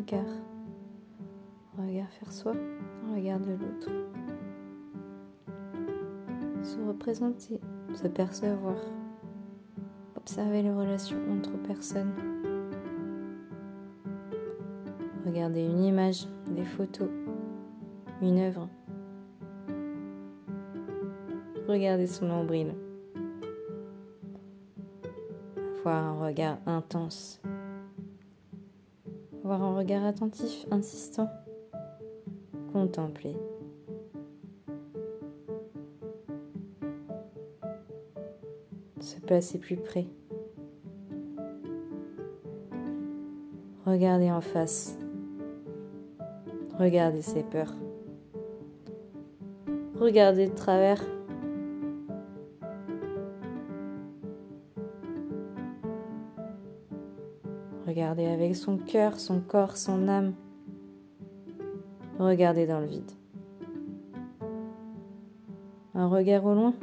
regard. Un regard vers soi, un regard de l'autre. Se représenter, se percevoir, observer les relations entre personnes. Regarder une image, des photos, une œuvre. Regarder son nombril. Avoir un regard intense. Avoir un regard attentif, insistant. Contempler. Se placer plus près. Regarder en face. Regarder ses peurs. Regarder de travers. Regardez avec son cœur, son corps, son âme. Regardez dans le vide. Un regard au loin.